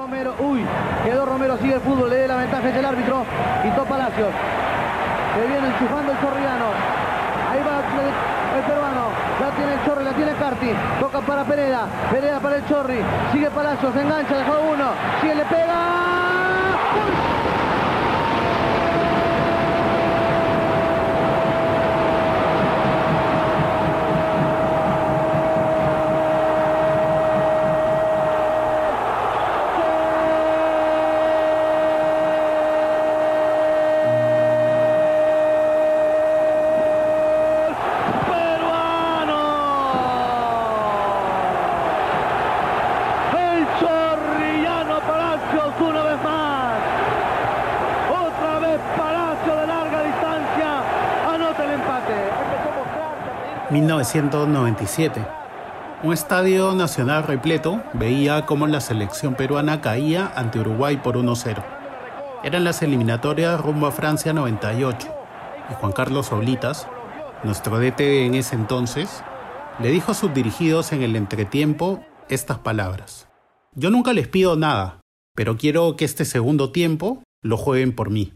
Romero, uy, quedó Romero, sigue el fútbol, le dé la ventaja, es el árbitro. Quitó Palacios. Se viene enchufando el chorriano. Ahí va el peruano. La tiene el Chorri, la tiene Carti. Toca para Pereda. Pereda para el Chorri. Sigue Palacios, engancha, dejó uno. Sigue, le pega. una vez más. Otra vez Palacio de larga distancia. Anota el empate. 1997. Un estadio nacional repleto veía cómo la selección peruana caía ante Uruguay por 1-0. Eran las eliminatorias rumbo a Francia 98 y Juan Carlos Oblitas, nuestro DT en ese entonces, le dijo a sus dirigidos en el entretiempo estas palabras. Yo nunca les pido nada, pero quiero que este segundo tiempo lo jueguen por mí.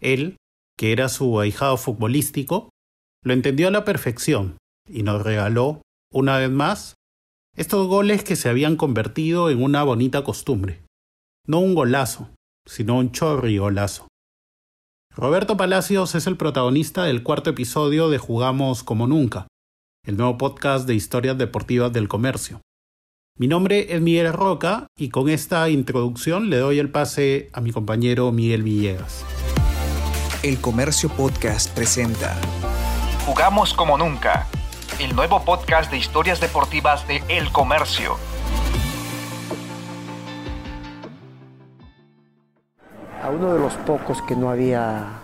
Él, que era su ahijado futbolístico, lo entendió a la perfección y nos regaló, una vez más, estos goles que se habían convertido en una bonita costumbre. No un golazo, sino un chorri golazo. Roberto Palacios es el protagonista del cuarto episodio de Jugamos como Nunca, el nuevo podcast de historias deportivas del comercio. Mi nombre es Miguel Roca y con esta introducción le doy el pase a mi compañero Miguel Villegas. El Comercio Podcast presenta Jugamos como nunca, el nuevo podcast de historias deportivas de El Comercio. A uno de los pocos que no había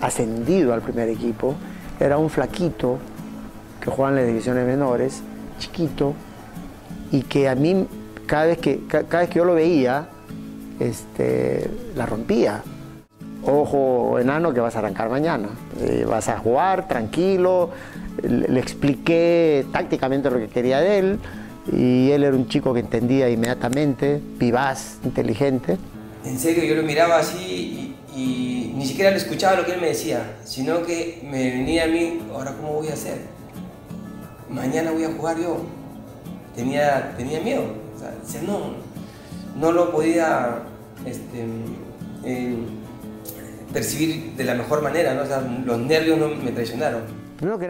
ascendido al primer equipo era un flaquito que jugaba en las divisiones menores, chiquito, y que a mí cada vez que, cada vez que yo lo veía, este, la rompía. Ojo, enano, que vas a arrancar mañana. Eh, vas a jugar tranquilo. Le, expliqué tácticamente lo que quería de él. Y él era un chico que entendía inmediatamente, vivaz, inteligente. En serio, yo lo miraba así y, ni siquiera le escuchaba lo que él me decía, sino que me venía a mí, ahora cómo voy a hacer. Mañana voy a jugar yo tenía, tenía miedo. O sea, no, no lo podía este, eh, percibir de la mejor manera, ¿no? O sea, los nervios no me traicionaron.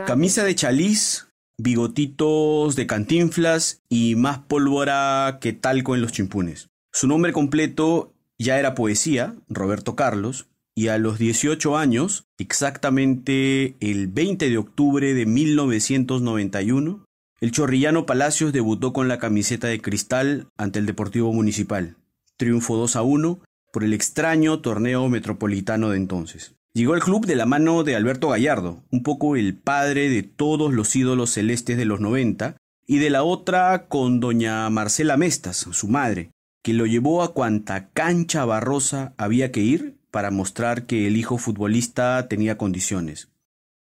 Camisa de chaliz, bigotitos de cantinflas y más pólvora que talco en los chimpunes. Su nombre completo ya era poesía, Roberto Carlos, y a los 18 años, exactamente el 20 de octubre de 1991, el chorrillano Palacios debutó con la camiseta de cristal ante el Deportivo Municipal. Triunfo 2 a 1 por el extraño torneo metropolitano de entonces. Llegó al club de la mano de Alberto Gallardo, un poco el padre de todos los ídolos celestes de los 90, y de la otra con doña Marcela Mestas, su madre, que lo llevó a cuanta cancha barrosa había que ir para mostrar que el hijo futbolista tenía condiciones.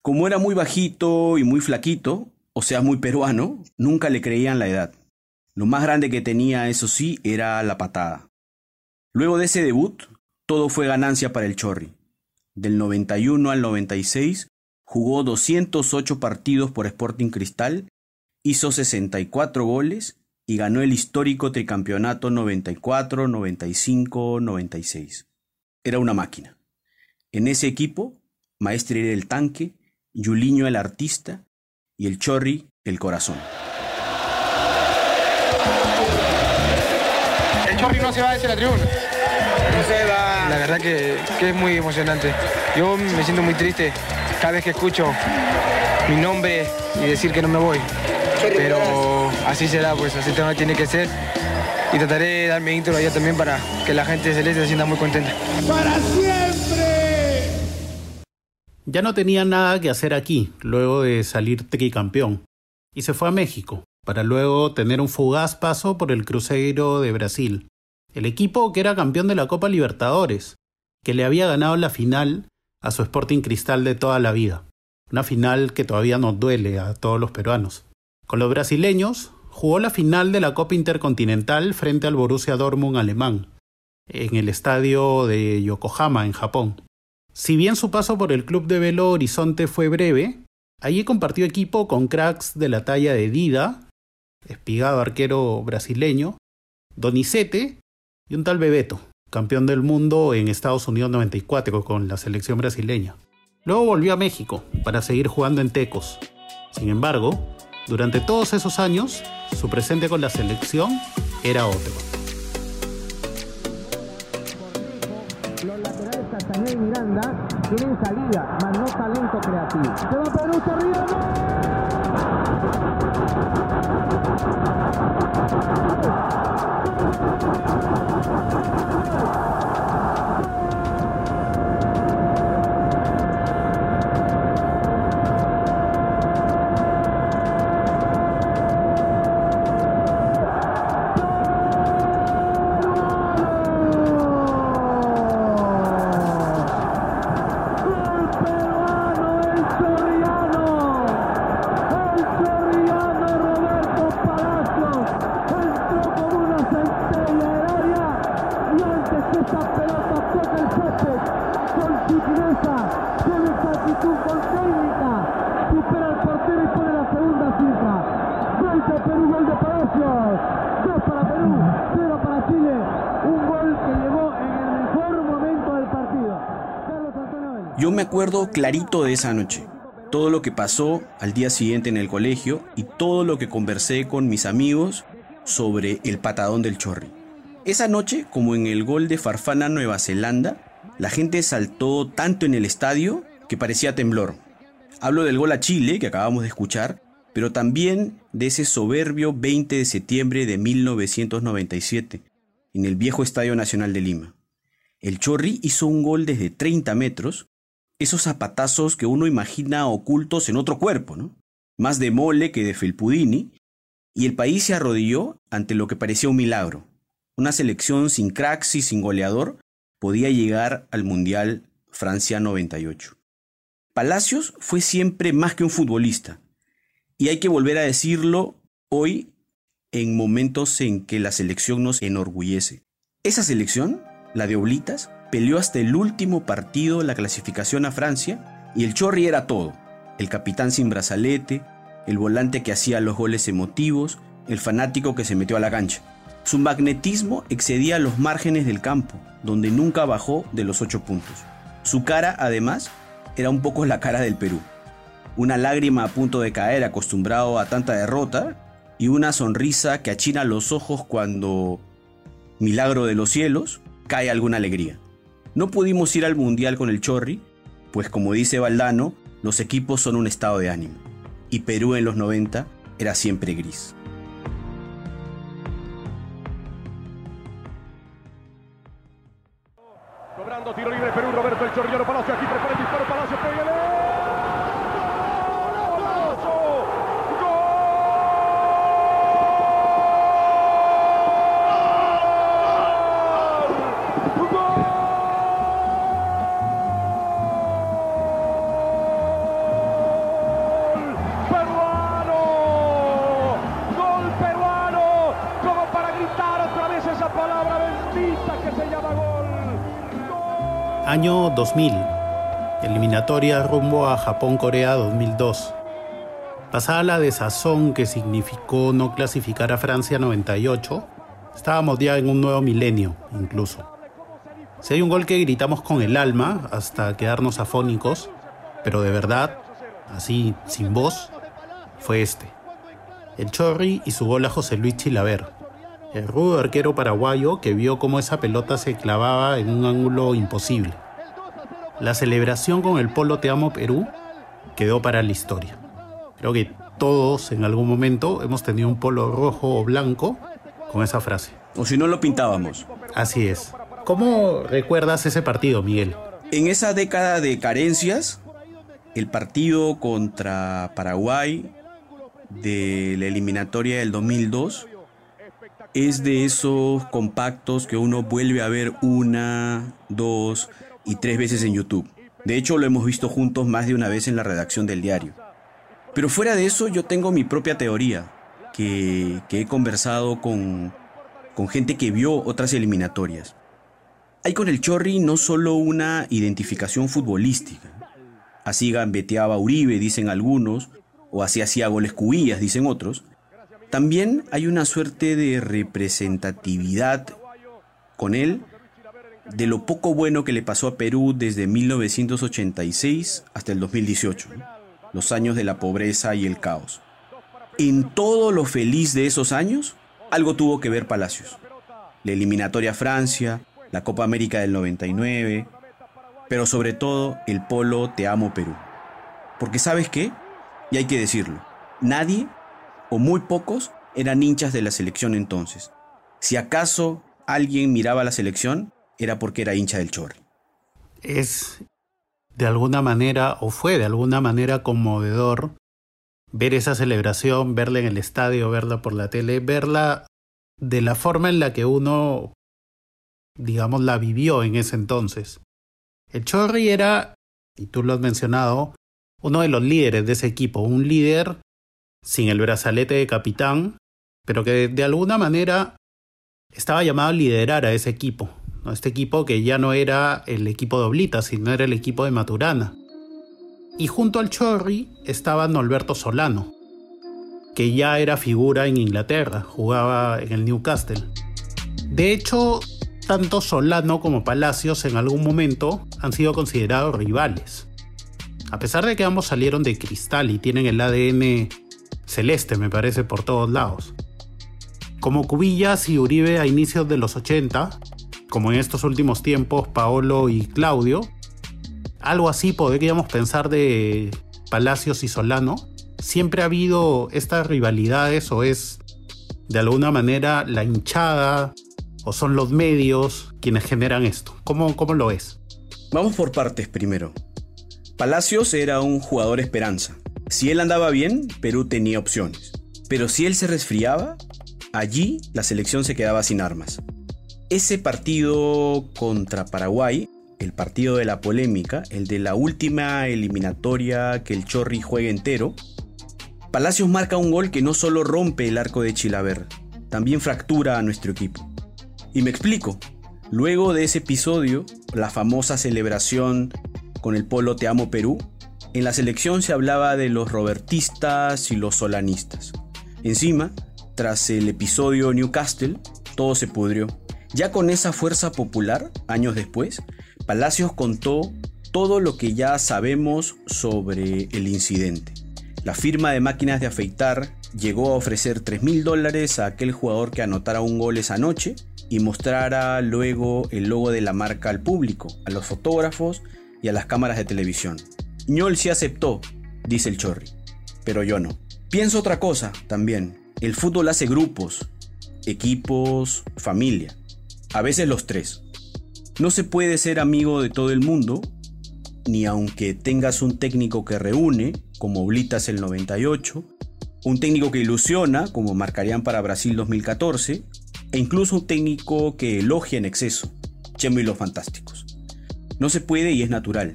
Como era muy bajito y muy flaquito, o sea muy peruano, nunca le creían la edad. Lo más grande que tenía, eso sí, era la patada. Luego de ese debut, todo fue ganancia para el Chorri. Del 91 al 96 jugó 208 partidos por Sporting Cristal, hizo 64 goles y ganó el histórico tricampeonato 94, 95, 96. Era una máquina. En ese equipo, Maestri era el tanque, Yuliño el artista y el Chorri el corazón. Chorri no se va desde la tribuna. No se va. La verdad que, es muy emocionante. Yo me siento muy triste cada vez que escucho mi nombre y decir que no me voy. Pero así será, pues así tiene que ser. Y trataré de darme intro allá también para que la gente celeste se sienta muy contenta. ¡Para siempre! Ya no tenía nada que hacer aquí, luego de salir tricampeón, y se fue a México, para luego tener un fugaz paso por el Cruzeiro de Brasil, el equipo que era campeón de la Copa Libertadores, que le había ganado la final a su Sporting Cristal de toda la vida, una final que todavía nos duele a todos los peruanos. Con los brasileños jugó la final de la Copa Intercontinental frente al Borussia Dortmund alemán, en el estadio de Yokohama, en Japón. Si bien su paso por el club de Velo Horizonte fue breve, allí compartió equipo con cracks de la talla de Dida, espigado arquero brasileño, Donizete y un tal Bebeto, campeón del mundo en Estados Unidos 94 con la selección brasileña. Luego volvió a México para seguir jugando en Tecos. Sin embargo, durante todos esos años, su presente con la selección era otro. Los laterales Castañeda y Miranda tienen salida, más no talento creativo. Yo me acuerdo clarito de esa noche. Todo lo que pasó al día siguiente en el colegio y todo lo que conversé con mis amigos sobre el patadón del Chorri. Esa noche, como en el gol de Farfana Nueva Zelanda, la gente saltó tanto en el estadio que parecía temblor. Hablo del gol a Chile que acabamos de escuchar, pero también de ese soberbio 20 de septiembre de 1997, en el viejo Estadio Nacional de Lima. El Chorri hizo un gol desde 30 metros esos zapatazos que uno imagina ocultos en otro cuerpo, ¿no? Más de Mole que de Felpudini, y el país se arrodilló ante lo que parecía un milagro. Una selección sin cracks y sin goleador podía llegar al Mundial Francia 98. Palacios fue siempre más que un futbolista, y hay que volver a decirlo hoy en momentos en que la selección nos enorgullece. Esa selección, la de Oblitas, peleó hasta el último partido la clasificación a Francia y el Chorri era todo. El capitán sin brazalete, el volante que hacía los goles emotivos, el fanático que se metió a la cancha. Su magnetismo excedía los márgenes del campo, donde nunca bajó de los ocho puntos. Su cara, además, era un poco la cara del Perú. Una lágrima a punto de caer acostumbrado a tanta derrota y una sonrisa que achina los ojos cuando, milagro de los cielos, cae alguna alegría. No pudimos ir al Mundial con el Chorri, pues como dice Valdano, los equipos son un estado de ánimo. Y Perú en los 90 era siempre gris. Cobrando tiro libre Perú, Roberto el Palacio, aquí prepara el disparo Palacio. Año 2000. Eliminatoria rumbo a Japón-Corea 2002. Pasada la desazón que significó no clasificar a Francia 98, estábamos ya en un nuevo milenio, incluso. Si hay un gol que gritamos con el alma hasta quedarnos afónicos, pero de verdad, así, sin voz, fue este. El Chorri y su gol a José Luis Chilaver, el rudo arquero paraguayo que vio cómo esa pelota se clavaba en un ángulo imposible. La celebración con el Polo Te Amo Perú quedó para la historia. Creo que todos en algún momento hemos tenido un polo rojo o blanco con esa frase. O si no lo pintábamos. Así es. ¿Cómo recuerdas ese partido, Miguel? En esa década de carencias, el partido contra Paraguay de la eliminatoria del 2002 es de esos compactos que uno vuelve a ver una, dos, y tres veces en YouTube. De hecho, lo hemos visto juntos más de una vez en la redacción del diario. Pero fuera de eso, yo tengo mi propia teoría. que, que he conversado con, con gente que vio otras eliminatorias. Hay con el Chorri no solo una identificación futbolística. Así gambeteaba Uribe, dicen algunos, o así hacía goles cubillas, dicen otros. También hay una suerte de representatividad con él de lo poco bueno que le pasó a Perú desde 1986 hasta el 2018, los años de la pobreza y el caos. En todo lo feliz de esos años, algo tuvo que ver Palacios. La eliminatoria a Francia, la Copa América del 99, pero sobre todo el polo Te Amo Perú. Porque sabes qué, y hay que decirlo, nadie o muy pocos eran hinchas de la selección entonces. Si acaso alguien miraba la selección, era porque era hincha del Chorri. Es de alguna manera, o fue de alguna manera conmovedor, ver esa celebración, verla en el estadio, verla por la tele, verla de la forma en la que uno, digamos, la vivió en ese entonces. El Chorri era, y tú lo has mencionado, uno de los líderes de ese equipo, un líder sin el brazalete de capitán, pero que de alguna manera estaba llamado a liderar a ese equipo. Este equipo que ya no era el equipo de Oblita, sino era el equipo de Maturana. Y junto al Chorri estaba Norberto Solano, que ya era figura en Inglaterra, jugaba en el Newcastle. De hecho, tanto Solano como Palacios en algún momento han sido considerados rivales. A pesar de que ambos salieron de cristal y tienen el ADN celeste, me parece, por todos lados. Como Cubillas y Uribe a inicios de los 80, como en estos últimos tiempos Paolo y Claudio, algo así podríamos pensar de Palacios y Solano. Siempre ha habido estas rivalidades o es de alguna manera la hinchada o son los medios quienes generan esto. ¿Cómo, cómo lo es? Vamos por partes primero. Palacios era un jugador esperanza. Si él andaba bien, Perú tenía opciones. Pero si él se resfriaba, allí la selección se quedaba sin armas. Ese partido contra Paraguay, el partido de la polémica, el de la última eliminatoria que el Chorri juega entero, Palacios marca un gol que no solo rompe el arco de Chilaver, también fractura a nuestro equipo. Y me explico. Luego de ese episodio, la famosa celebración con el polo Te Amo Perú, en la selección se hablaba de los robertistas y los solanistas. Encima, tras el episodio Newcastle, todo se pudrió. Ya con esa fuerza popular, años después, Palacios contó todo lo que ya sabemos sobre el incidente. La firma de máquinas de afeitar llegó a ofrecer 3 mil dólares a aquel jugador que anotara un gol esa noche y mostrara luego el logo de la marca al público, a los fotógrafos y a las cámaras de televisión. Ñol sí aceptó, dice el Chorri, pero yo no. Pienso otra cosa también. El fútbol hace grupos, equipos, familia. A veces los tres. No se puede ser amigo de todo el mundo, ni aunque tengas un técnico que reúne, como Blitas el 98, un técnico que ilusiona, como marcarían para Brasil 2014, e incluso un técnico que elogia en exceso, Chemo y los Fantásticos. No se puede y es natural.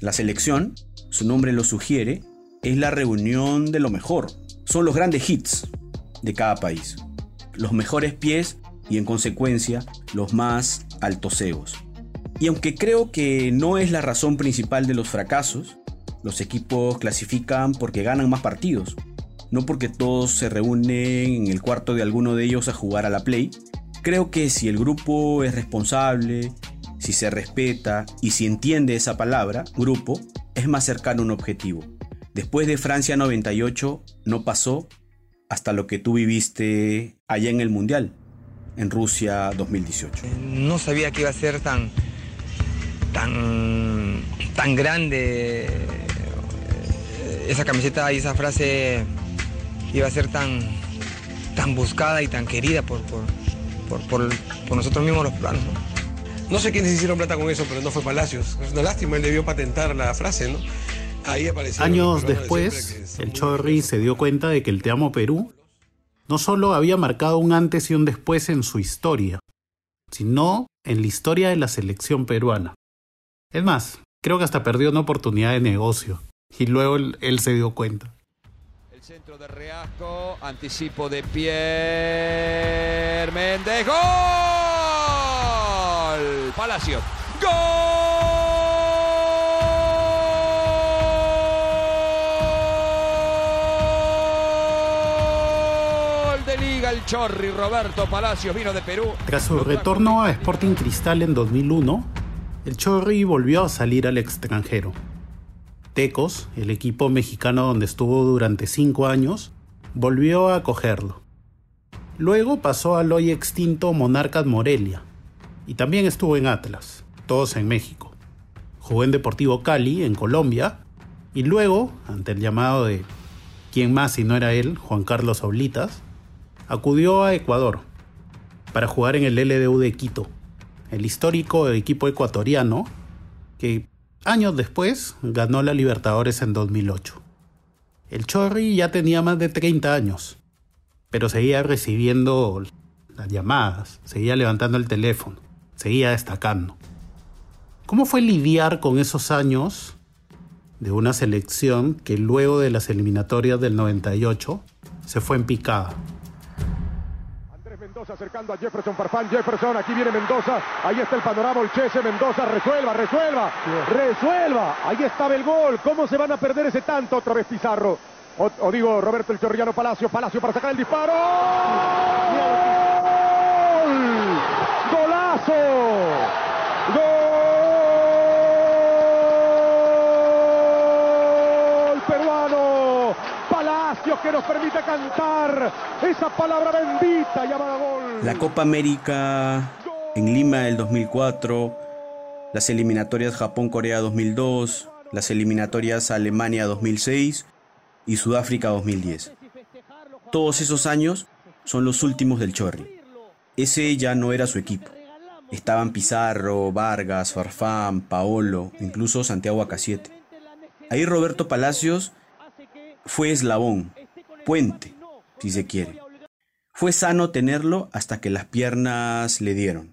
La selección, su nombre lo sugiere, es la reunión de lo mejor. Son los grandes hits de cada país. Los mejores pies y en consecuencia los más altos egos. Y aunque creo que no es la razón principal de los fracasos, los equipos clasifican porque ganan más partidos, no porque todos se reúnen en el cuarto de alguno de ellos a jugar a la play. Creo que si el grupo es responsable, si se respeta y si entiende esa palabra, grupo, es más cercano a un objetivo. Después de Francia 98 no pasó hasta lo que tú viviste allá en el Mundial, en Rusia 2018. No sabía que iba a ser tan, tan, tan grande eh, esa camiseta y esa frase iba a ser tan, tan buscada y tan querida por, por, por, nosotros mismos los planos. No sé quiénes hicieron plata con eso, pero no fue Palacios. Es una lástima, él debió patentar la frase, ¿no? Ahí apareció. Años después, el Chorri se dio cuenta de que el Te Amo Perú no solo había marcado un antes y un después en su historia, sino en la historia de la selección peruana. Es más, creo que hasta perdió una oportunidad de negocio, y luego él, se dio cuenta. El centro de Reasco, anticipo de Pierre Méndez. ¡Gol! Palacio. ¡Gol! El Chorri Roberto Palacios vino de Perú. Tras su retorno a Sporting Cristal en 2001, el Chorri volvió a salir al extranjero. Tecos, el equipo mexicano donde estuvo durante cinco años, volvió a acogerlo. Luego pasó al hoy extinto Monarcas Morelia y también estuvo en Atlas, todos en México. Jugó en Deportivo Cali, en Colombia, y luego, ante el llamado de ¿quién más si no era él, Juan Carlos Oblitas, acudió a Ecuador para jugar en el LDU de Quito, el histórico equipo ecuatoriano que años después ganó la Libertadores en 2008. El Chorri ya tenía más de 30 años, pero seguía recibiendo las llamadas, seguía levantando el teléfono, seguía destacando. ¿Cómo fue lidiar con esos años de una selección que luego de las eliminatorias del 98 se fue en picada? Mendoza acercando a Jefferson Farfán. Jefferson, aquí viene Mendoza. Ahí está el panorama. Olchese, Mendoza, resuelva, resuelva, resuelva. Ahí estaba el gol. ¿Cómo se van a perder ese tanto? Otra vez Pizarro. O, o digo, Roberto el Chorriano Palacio. Palacio para sacar el disparo. ¡Gol! ¡Golazo! ¡Gol peruano! Palacios que nos permite cantar esa palabra bendita llamada gol. La Copa América en Lima del 2004, las eliminatorias Japón-Corea 2002, las eliminatorias Alemania 2006 y Sudáfrica 2010. Todos esos años son los últimos del Chorri. Ese ya no era su equipo. Estaban Pizarro, Vargas, Farfán, Paolo, incluso Santiago Acasiete. Ahí Roberto Palacios fue eslabón, puente, si se quiere. Fue sano tenerlo hasta que las piernas le dieron.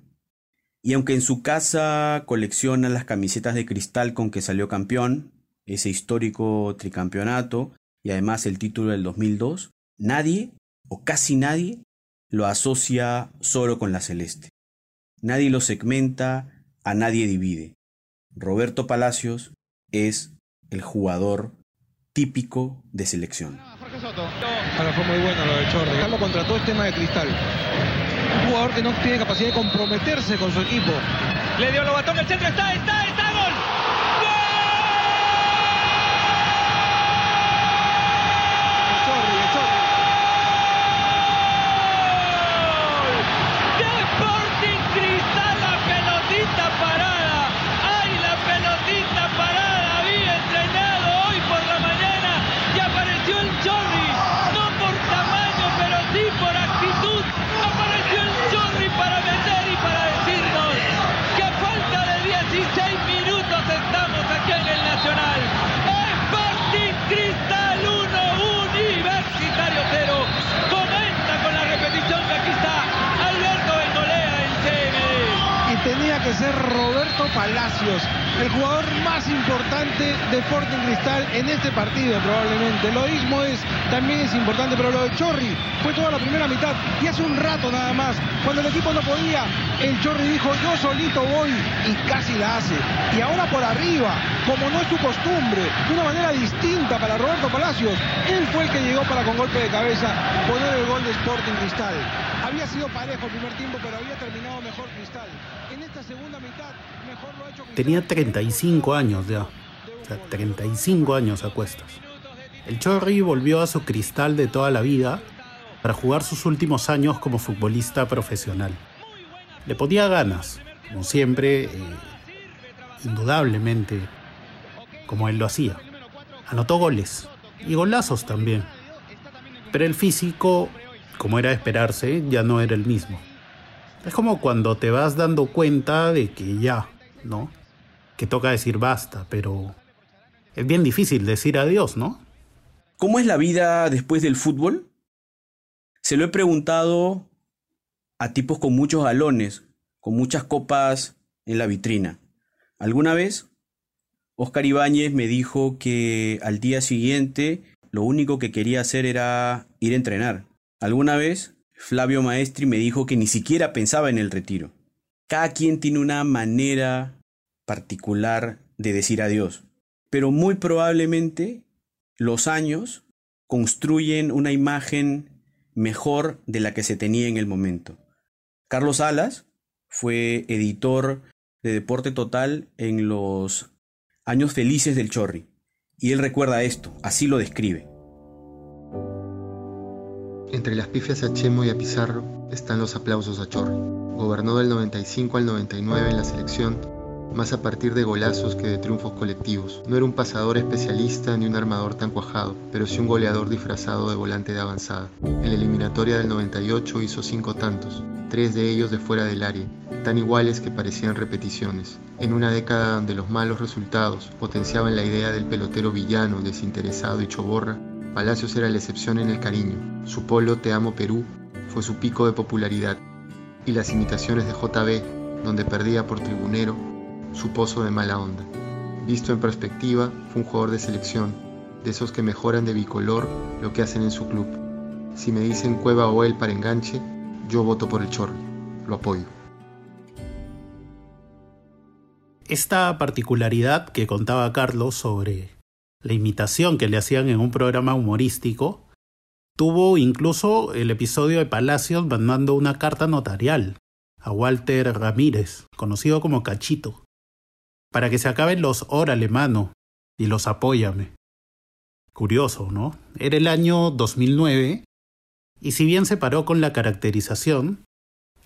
Y aunque en su casa colecciona las camisetas de cristal con que salió campeón, ese histórico tricampeonato y además el título del 2002, nadie o casi nadie lo asocia solo con la celeste. Nadie lo segmenta, a nadie divide. Roberto Palacios es el jugador típico de selección. Ahora fue muy bueno lo de Chorri. Carlos contrató el tema de cristal. Un jugador que no tiene capacidad de comprometerse con su equipo. Le dio Lobatón, el centro está, está, está, Palacios, el jugador más importante de Sporting Cristal en este partido probablemente. Lo mismo es, también es importante, pero lo de Chorri fue toda la primera mitad y hace un rato nada más, cuando el equipo no podía, el Chorri dijo yo solito voy y casi la hace. Y ahora por arriba, como no es su costumbre, de una manera distinta para Roberto Palacios, él fue el que llegó para con golpe de cabeza poner el gol de Sporting Cristal. Había sido parejo el primer tiempo, pero había terminado mejor Cristal. Tenía 35 años ya. O sea, 35 años a cuestas. El Chorri volvió a su cristal de toda la vida para jugar sus últimos años como futbolista profesional. Le ponía ganas, como siempre, eh, indudablemente, como él lo hacía. Anotó goles y golazos también. Pero el físico, como era de esperarse, ya no era el mismo. Es como cuando te vas dando cuenta de que ya, ¿no? Que toca decir basta, pero es bien difícil decir adiós, ¿no? ¿Cómo es la vida después del fútbol? Se lo he preguntado a tipos con muchos galones, con muchas copas en la vitrina. ¿Alguna vez? Oscar Ibáñez me dijo que al día siguiente lo único que quería hacer era ir a entrenar. Alguna vez, Flavio Maestri me dijo que ni siquiera pensaba en el retiro. Cada quien tiene una manera particular de decir adiós, pero muy probablemente los años construyen una imagen mejor de la que se tenía en el momento. Carlos Alas fue editor de Deporte Total en los años felices del Chorri, y él recuerda esto, así lo describe. Entre las pifias a Chemo y a Pizarro están los aplausos a Chorri. Gobernó del 95 al 99 en la selección, más a partir de golazos que de triunfos colectivos. No era un pasador especialista ni un armador tan cuajado, pero sí un goleador disfrazado de volante de avanzada. En la eliminatoria del 98 hizo cinco tantos, tres de ellos de fuera del área, tan iguales que parecían repeticiones. En una década donde los malos resultados potenciaban la idea del pelotero villano, desinteresado y choborra, Palacios era la excepción en el cariño. Su polo Te amo Perú fue su pico de popularidad y las imitaciones de JB, donde perdía por tribunero, su pozo de mala onda. Visto en perspectiva, fue un jugador de selección, de esos que mejoran de bicolor lo que hacen en su club. Si me dicen Cueva o él para enganche, yo voto por el Chorri, lo apoyo. Esta particularidad que contaba Carlos sobre la imitación que le hacían en un programa humorístico, tuvo incluso el episodio de Palacios mandando una carta notarial a Walter Ramírez, conocido como Cachito, para que se acaben los órale mano y los apóyame. Curioso, ¿no? Era el año 2009 y si bien se paró con la caracterización,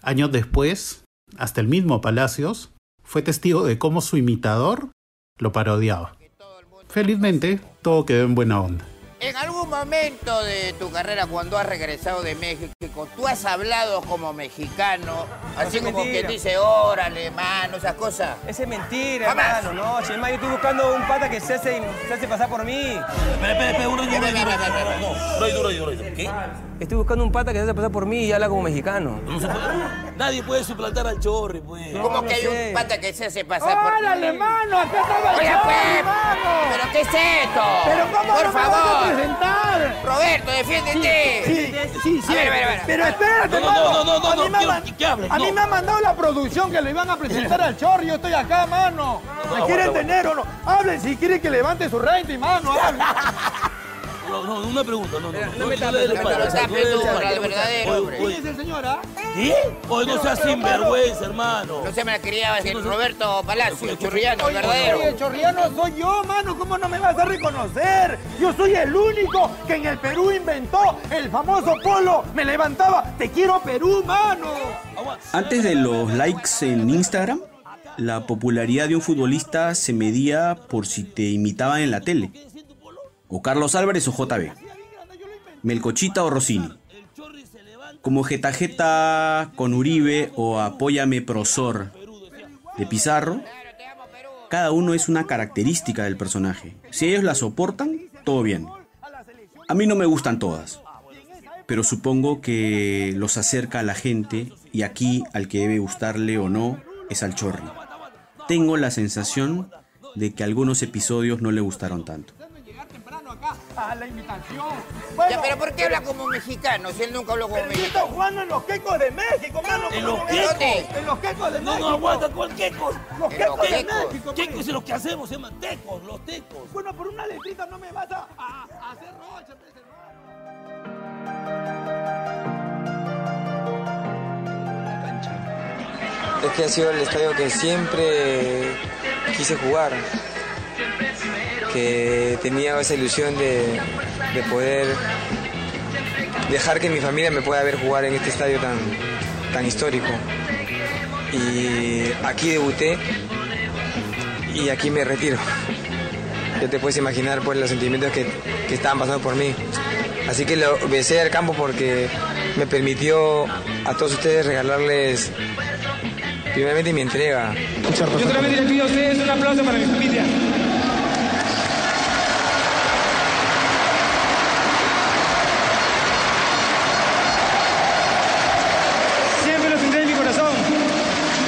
años después, hasta el mismo Palacios fue testigo de cómo su imitador lo parodiaba. Felizmente, todo quedó en buena onda. En algún momento de tu carrera, cuando has regresado de México, tú has hablado como mexicano, así como que dice, órale, mano, esas cosas. Esa es mentira, hermano, no. Chema, yo estoy buscando un pata que se hace, se hace pasar por mí. Espera, espera, espera, un duro, duro, duro. ¿Qué? Estoy buscando un pata que se hace pasar por mí y habla como mexicano. Nadie puede suplantar al chorri, pues. ¿Cómo que hay un pata que se hace pasar por ¡Órale, mano! ¡Acá estaba el Oye, chorri, pues, mano! ¿pero qué es esto? ¿Pero cómo Por no me vas a favor. presentar? Roberto, defiéndete. Sí, sí, sí. A ver, a ver, a ver. Pero espérate, No, no, mano. no, no, no, a mí, no, me, quiero man- que- que hables, a mí no. me ha mandado la producción que le iban a presentar al Chorri. Yo estoy acá, mano. ¿Me no, quieren tener o no? Hablen si quieren que levante su rating, mano. Hablen. No, no, una pregunta, no, no. no me tapes, no me no el verdadero, hombre. ¿Quién oye, es el señor, ah? No seas sinvergüenza, hermano. No se me la quería decir Roberto Palacio, churriano, el verdadero. oye, el chorriano soy yo, mano. ¿Cómo no me vas a reconocer? Yo soy el único que en el Perú inventó el famoso polo. Me levantaba. Te quiero Perú, mano. Antes de los likes en Instagram, la popularidad de un futbolista se medía por si te imitaban en la tele. O Carlos Álvarez o JB. Melcochita o Rossini. Como Getajeta con Uribe o Apóyame Prosor de Pizarro, cada uno es una característica del personaje. Si ellos la soportan, todo bien. A mí no me gustan todas, pero supongo que los acerca a la gente y aquí al que debe gustarle o no es al chorri. Tengo la sensación de que algunos episodios no le gustaron tanto. A la invitación. Ya, pero ¿por qué habla como mexicano si él nunca habló como mexicano? estoy jugando en los quecos de México, mano. ¿En ¿cómo los no quecos? En los quecos de No, México. no, aguanta, ¿cuál quecos? Los quecos los de quecos. México. Quecos es lo que hacemos, se llaman tecos, los tecos. Bueno, por una letrita no me vas a, a- a hacer roche, pues, hermano. Es que ha sido el estadio que siempre quise jugar, que tenía esa ilusión de, de poder dejar que mi familia me pueda ver jugar en este estadio tan, tan histórico. Y aquí debuté y aquí me retiro. Ya te puedes imaginar pues, los sentimientos que, que estaban pasando por mí. Así que lo besé al campo porque me permitió a todos ustedes regalarles primeramente mi entrega. Yo solamente les pido a ustedes un aplauso para mi familia. Siempre los tendré en mi corazón.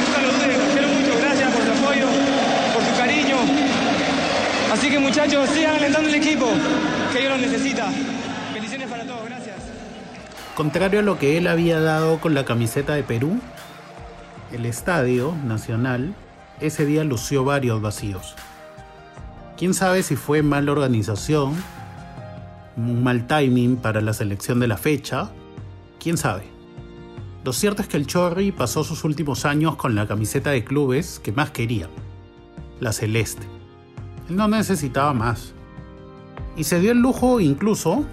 Nunca lo duden, los quiero mucho. Gracias por su apoyo, por su cariño. Así que sigan alentando el equipo. necesita. Bendiciones para todos, gracias. Contrario a lo que él había dado con la camiseta de Perú, el estadio nacional ese día lució varios vacíos. Quién sabe si fue mala organización, mal timing para la selección de la fecha, quién sabe. Lo cierto es que el Chorri pasó sus últimos años con la camiseta de clubes que más quería, la celeste. Él no necesitaba más. Y se dio el lujo incluso,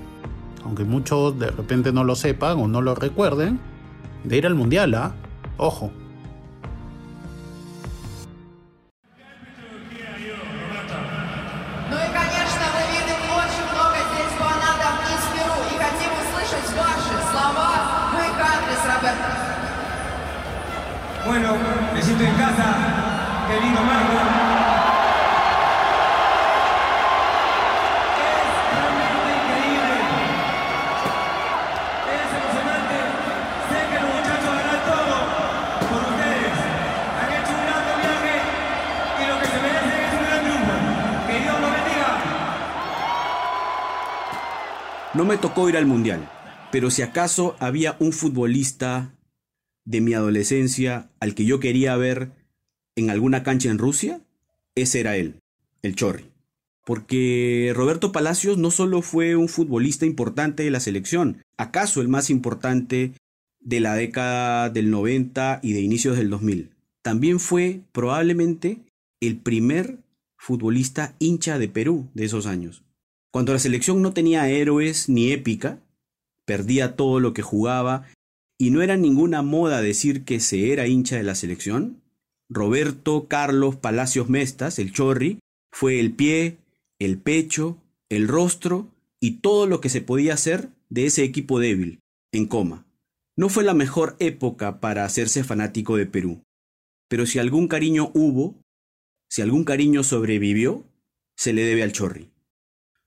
aunque muchos de repente no lo sepan o no lo recuerden, de ir al Mundial, ¿ah? Ojo. Bueno, me siento en casa. querido Marco. Me tocó ir al Mundial, pero si acaso había un futbolista de mi adolescencia al que yo quería ver en alguna cancha en Rusia, ese era él, el Chorri. Porque Roberto Palacios no solo fue un futbolista importante de la selección, acaso el más importante de la década del 90 y de inicios del 2000, también fue probablemente el primer futbolista hincha de Perú de esos años. Cuando la selección no tenía héroes ni épica, perdía todo lo que jugaba y no era ninguna moda decir que se era hincha de la selección, Roberto Carlos Palacios Mestas, el Chorri, fue el pie, el pecho, el rostro y todo lo que se podía hacer de ese equipo débil, en coma. No fue la mejor época para hacerse fanático de Perú, pero si algún cariño hubo, si algún cariño sobrevivió, se le debe al Chorri.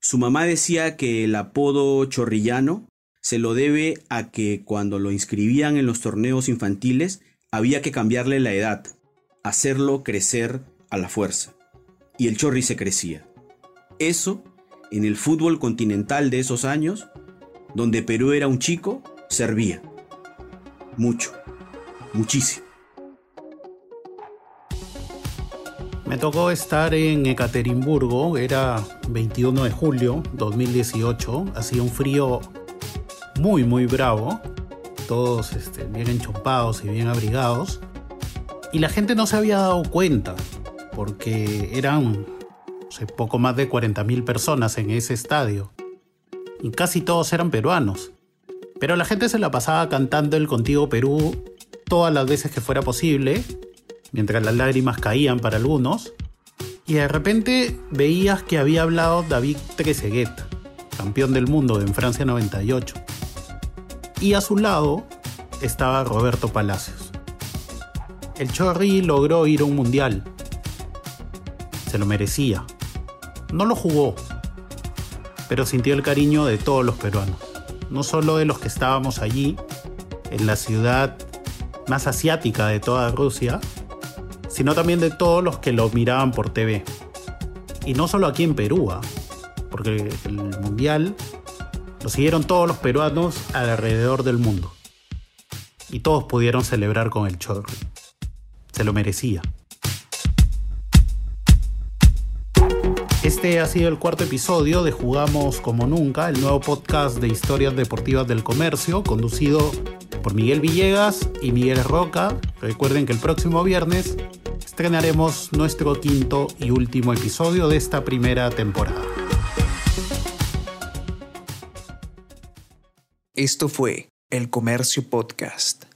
Su mamá decía que el apodo chorrillano se lo debe a que cuando lo inscribían en los torneos infantiles había que cambiarle la edad, hacerlo crecer a la fuerza. Y el Chorri se crecía. Eso, en el fútbol continental de esos años, donde Perú era un chico, servía. Mucho, muchísimo. Me tocó estar en Ekaterimburgo, era 21 de julio 2018, hacía un frío muy muy bravo, todos este, bien enchompados y bien abrigados, y la gente no se había dado cuenta, porque eran no sé, poco más de 40.000 personas en ese estadio, y casi todos eran peruanos, pero la gente se la pasaba cantando el Contigo Perú todas las veces que fuera posible, mientras las lágrimas caían para algunos, y de repente veías que había hablado David Trezeguet, campeón del mundo en Francia 98. Y a su lado estaba Roberto Palacios. El Chorri logró ir a un mundial. Se lo merecía. No lo jugó, pero sintió el cariño de todos los peruanos. No solo de los que estábamos allí, en la ciudad más asiática de toda Rusia, sino también de todos los que lo miraban por TV. Y no solo aquí en Perú, ¿ah? porque el mundial lo siguieron todos los peruanos alrededor del mundo. Y todos pudieron celebrar con el Chorri. Se lo merecía. Este ha sido el cuarto episodio de Jugamos como nunca, el nuevo podcast de historias deportivas del comercio, conducido por Miguel Villegas y Miguel Roca. Recuerden que el próximo viernes estrenaremos nuestro quinto y último episodio de esta primera temporada. Esto fue El Comercio Podcast.